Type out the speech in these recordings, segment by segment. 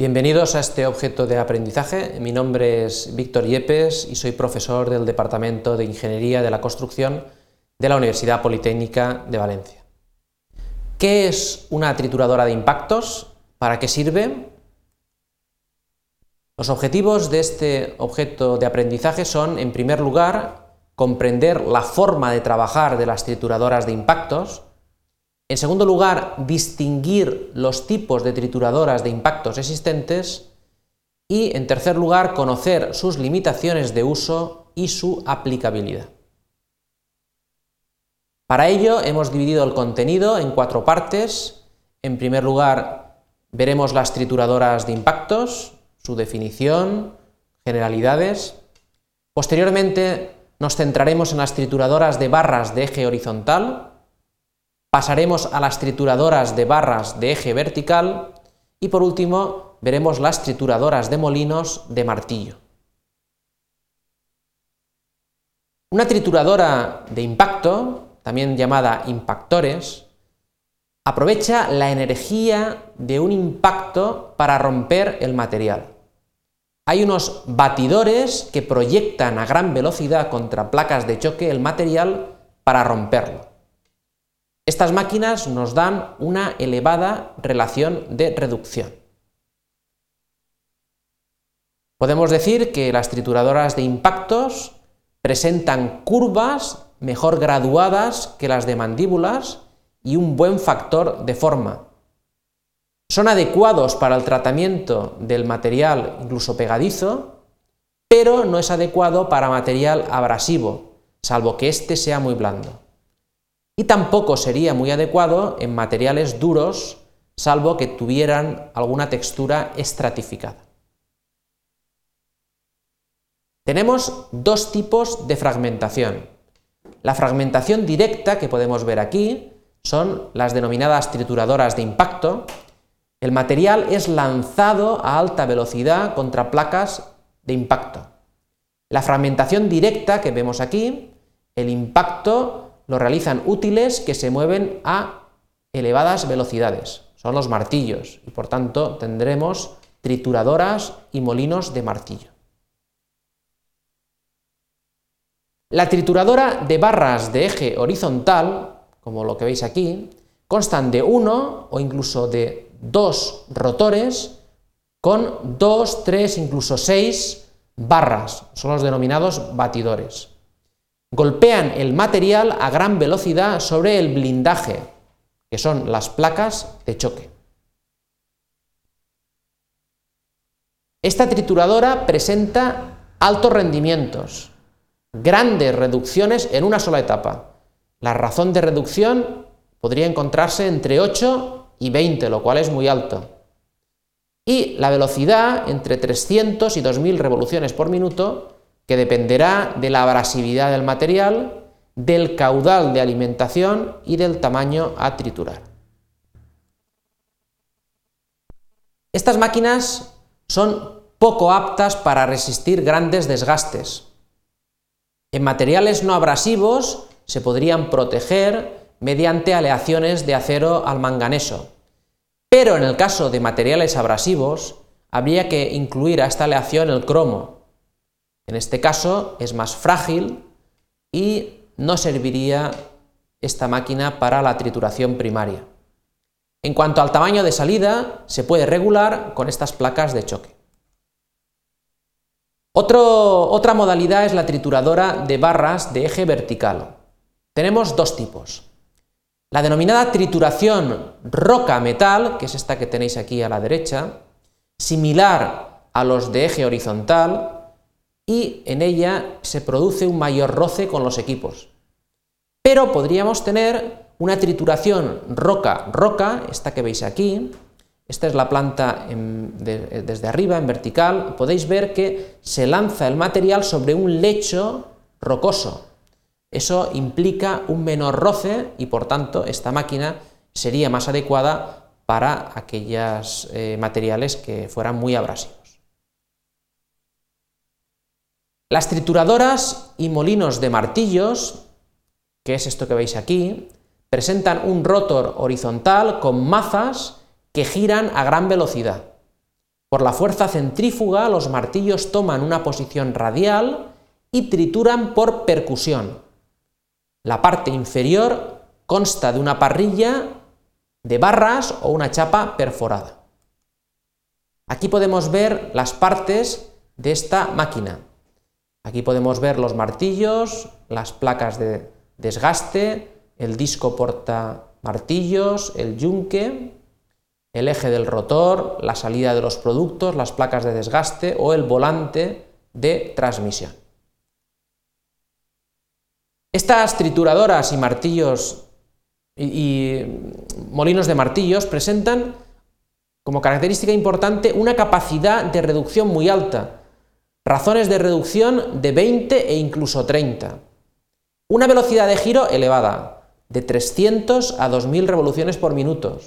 Bienvenidos a este objeto de aprendizaje. Mi nombre es Víctor Yepes y soy profesor del Departamento de Ingeniería de la Construcción de la Universidad Politécnica de Valencia. ¿Qué es una trituradora de impactos? ¿Para qué sirve? Los objetivos de este objeto de aprendizaje son, en primer lugar, comprender la forma de trabajar de las trituradoras de impactos, en segundo lugar, distinguir los tipos de trituradoras de impactos existentes. Y en tercer lugar, conocer sus limitaciones de uso y su aplicabilidad. Para ello hemos dividido el contenido en cuatro partes. En primer lugar, veremos las trituradoras de impactos, su definición, generalidades. Posteriormente nos centraremos en las trituradoras de barras de eje horizontal, Pasaremos a las trituradoras de barras de eje vertical y por último veremos las trituradoras de molinos de martillo. Una trituradora de impacto, también llamada impactores, aprovecha la energía de un impacto para romper el material. Hay unos batidores que proyectan a gran velocidad contra placas de choque el material para romperlo. Estas máquinas nos dan una elevada relación de reducción. Podemos decir que las trituradoras de impactos presentan curvas mejor graduadas que las de mandíbulas y un buen factor de forma. Son adecuados para el tratamiento del material incluso pegadizo, pero no es adecuado para material abrasivo, salvo que éste sea muy blando y tampoco sería muy adecuado en materiales duros, salvo que tuvieran alguna textura estratificada. Tenemos dos tipos de fragmentación. La fragmentación directa, que podemos ver aquí, son las denominadas trituradoras de impacto. El material es lanzado a alta velocidad contra placas de impacto. La fragmentación directa que vemos aquí, el impacto lo realizan útiles que se mueven a elevadas velocidades. Son los martillos y por tanto tendremos trituradoras y molinos de martillo. La trituradora de barras de eje horizontal, como lo que veis aquí, constan de uno o incluso de dos rotores con dos, tres, incluso seis barras, son los denominados batidores golpean el material a gran velocidad sobre el blindaje, que son las placas de choque. Esta trituradora presenta altos rendimientos, grandes reducciones en una sola etapa. La razón de reducción podría encontrarse entre 8 y 20, lo cual es muy alto. Y la velocidad entre 300 y 2000 revoluciones por minuto, que dependerá de la abrasividad del material, del caudal de alimentación y del tamaño a triturar. Estas máquinas son poco aptas para resistir grandes desgastes. En materiales no abrasivos se podrían proteger mediante aleaciones de acero al manganeso, pero en el caso de materiales abrasivos habría que incluir a esta aleación el cromo, en este caso es más frágil y no serviría esta máquina para la trituración primaria. En cuanto al tamaño de salida, se puede regular con estas placas de choque. otra modalidad es la trituradora de barras de eje vertical. Tenemos dos tipos. La denominada trituración roca-metal, que es esta que tenéis aquí a la derecha, similar a los de eje horizontal, y en ella se produce un mayor roce con los equipos. Pero podríamos tener una trituración roca-roca, esta que veis aquí, esta es la planta desde arriba, en vertical, podéis ver que se lanza el material sobre un lecho rocoso. Eso implica un menor roce y por tanto esta máquina sería más adecuada para aquellos eh, materiales que fueran muy abrasivos. Las trituradoras y molinos de martillos, que es esto que veis aquí, presentan un rotor horizontal con mazas que giran a gran velocidad. Por la fuerza centrífuga, los martillos toman una posición radial y trituran por percusión. La parte inferior consta de una parrilla de barras o una chapa perforada. Aquí podemos ver las partes de esta máquina. Aquí podemos ver los martillos, las placas de desgaste, el disco porta martillos, el yunque, el eje del rotor, la salida de los productos, las placas de desgaste o el volante de transmisión. Estas trituradoras y martillos y, molinos de martillos presentan como característica importante una capacidad de reducción muy alta, razones de reducción de 20 e incluso 30, una velocidad de giro elevada, de 300 a 2000 revoluciones por minuto,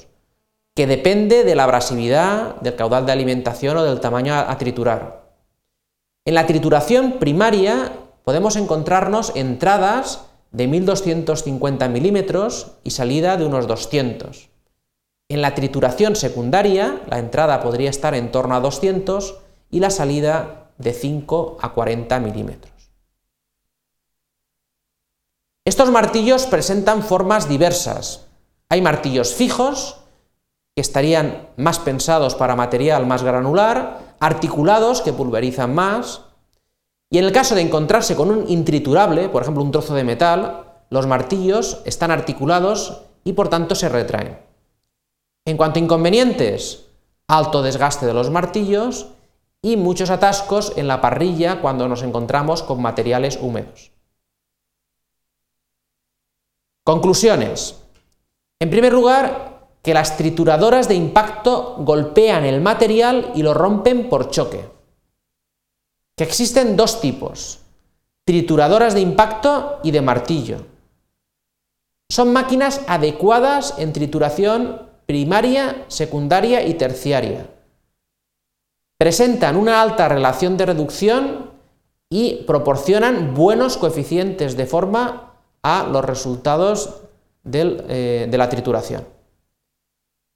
que depende de la abrasividad, del caudal de alimentación o del tamaño a, triturar. En la trituración primaria podemos encontrarnos entradas de 1250 milímetros y salida de unos 200. En la trituración secundaria, la entrada podría estar en torno a 200 y la salida de 5 a 40 milímetros. Estos martillos presentan formas diversas. Hay martillos fijos, que estarían más pensados para material más granular, articulados, que pulverizan más, y en el caso de encontrarse con un intriturable, por ejemplo un trozo de metal, los martillos están articulados y por tanto se retraen. En cuanto a inconvenientes, alto desgaste de los martillos y muchos atascos en la parrilla cuando nos encontramos con materiales húmedos. Conclusiones. En primer lugar, que las trituradoras de impacto golpean el material y lo rompen por choque. Que existen dos tipos, trituradoras de impacto y de martillo. Son máquinas adecuadas en trituración primaria, secundaria y terciaria. Presentan una alta relación de reducción y proporcionan buenos coeficientes de forma a los resultados eh, de la trituración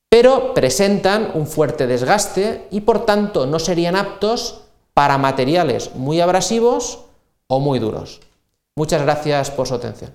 pero presentan un fuerte desgaste y por tanto no serían aptos para materiales muy abrasivos o muy duros. Muchas gracias por su atención.